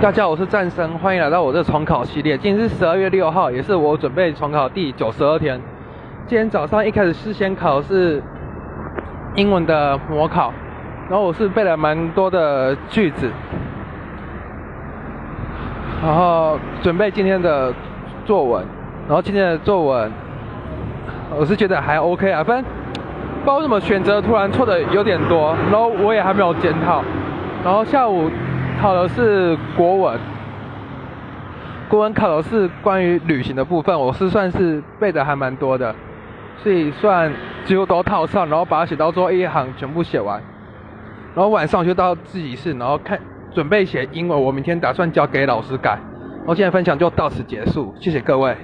大家好，我是战生，欢迎来到我这重考系列。今天是十二月六号，也是我准备重考第九十二天。今天早上一开始事先考是英文的模考，然后我是背了蛮多的句子，然后准备今天的作文。然后今天的作文，我是觉得还 OK 啊，反正不知道为什么选择突然错的有点多，然后我也还没有检讨。然后下午。考的是国文，国文考的是关于旅行的部分，我是算是背的还蛮多的，所以算几乎都套上，然后把它写到最后一行全部写完，然后晚上就到自习室，然后看准备写英文，我明天打算交给老师改。然后今天分享就到此结束，谢谢各位。